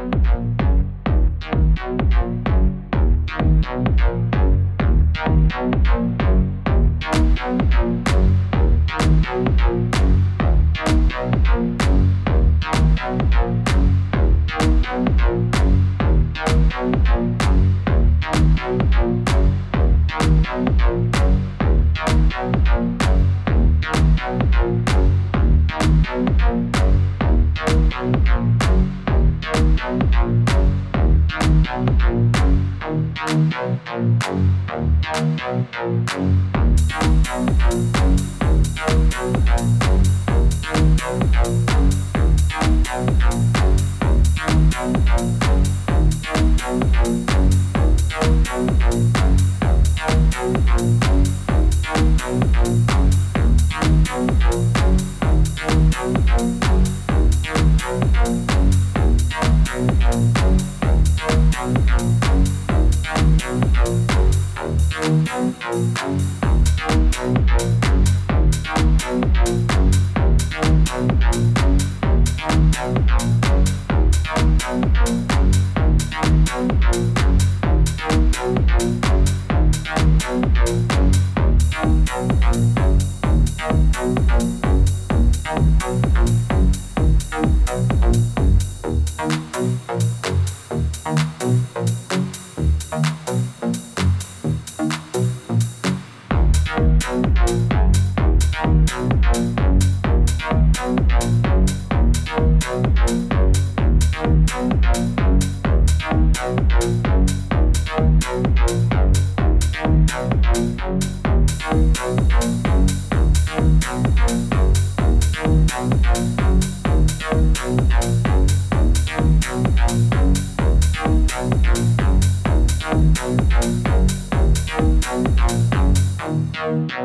Thank you.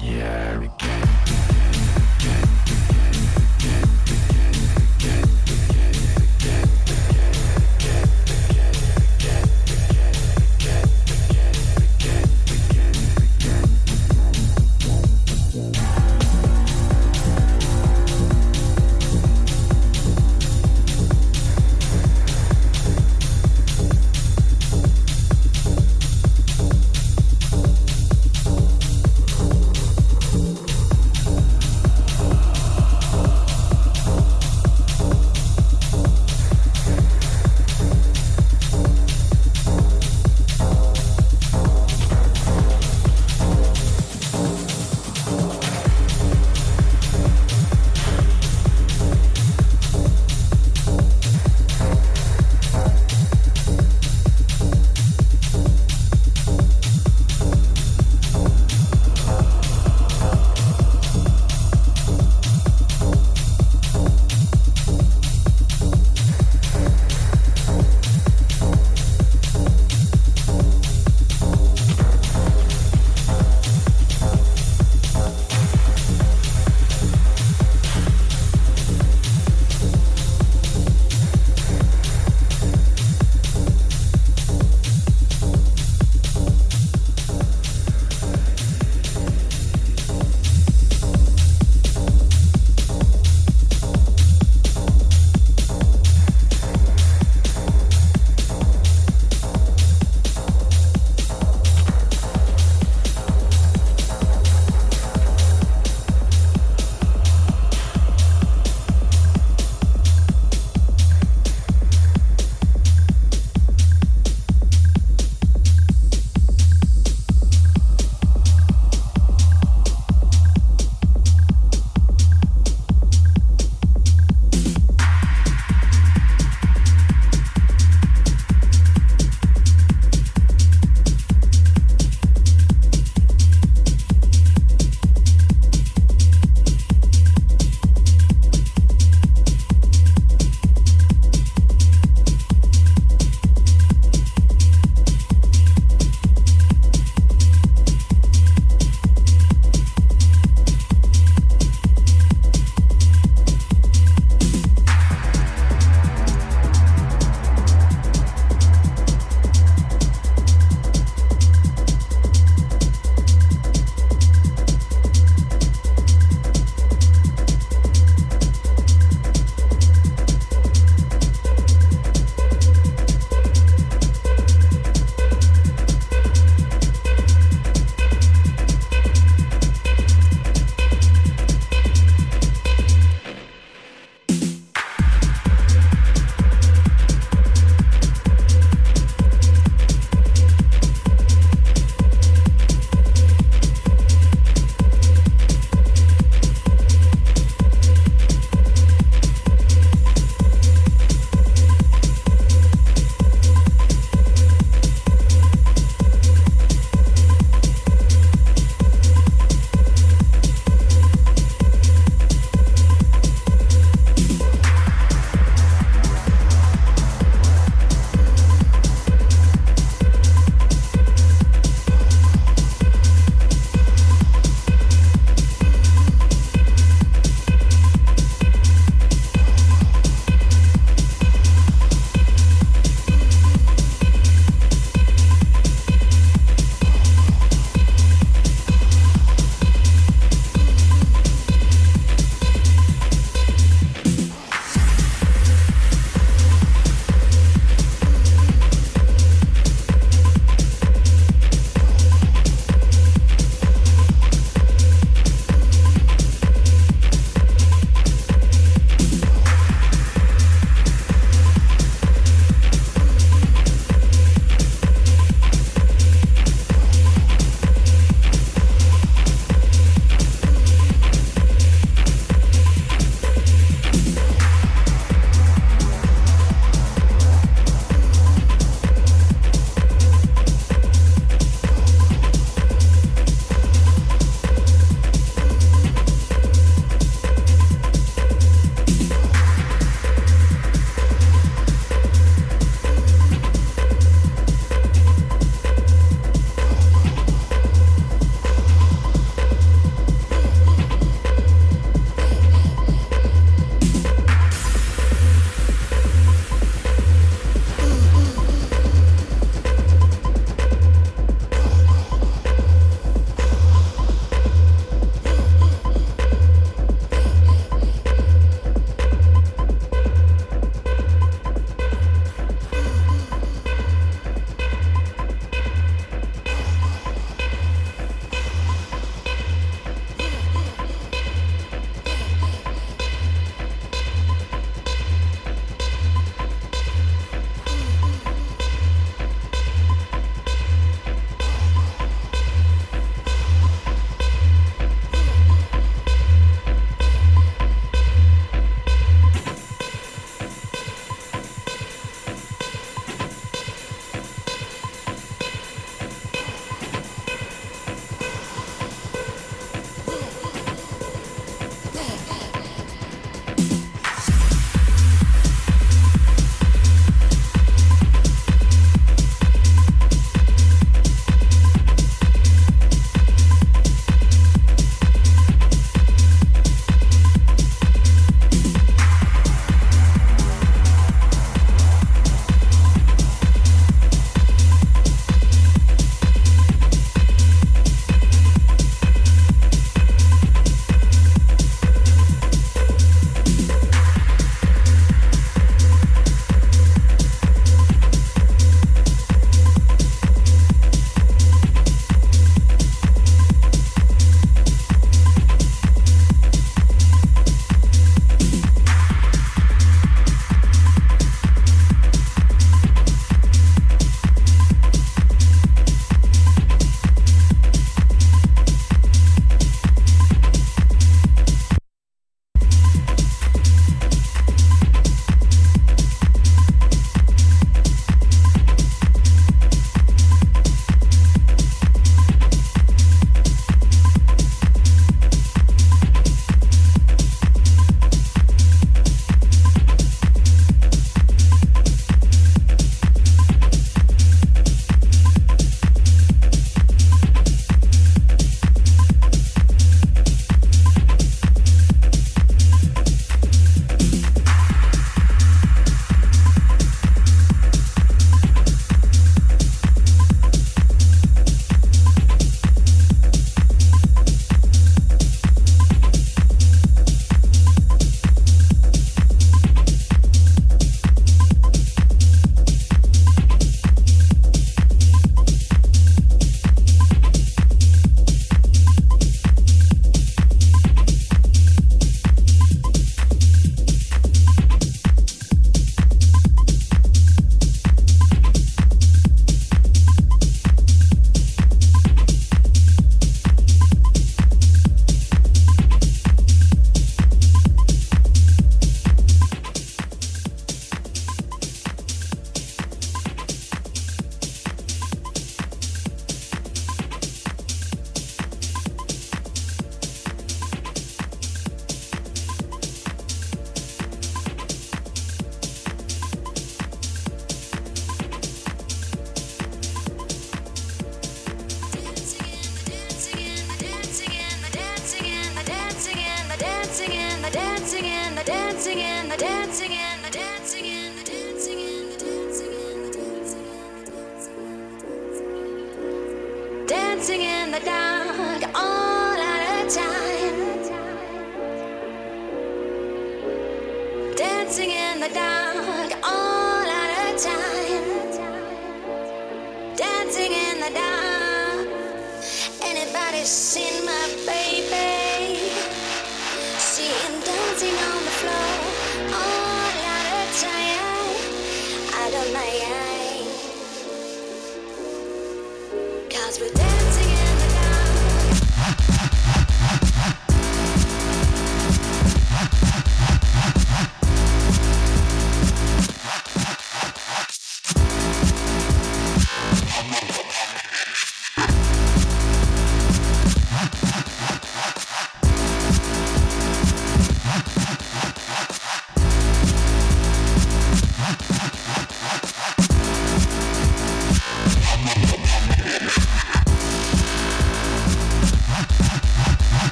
Manière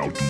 out.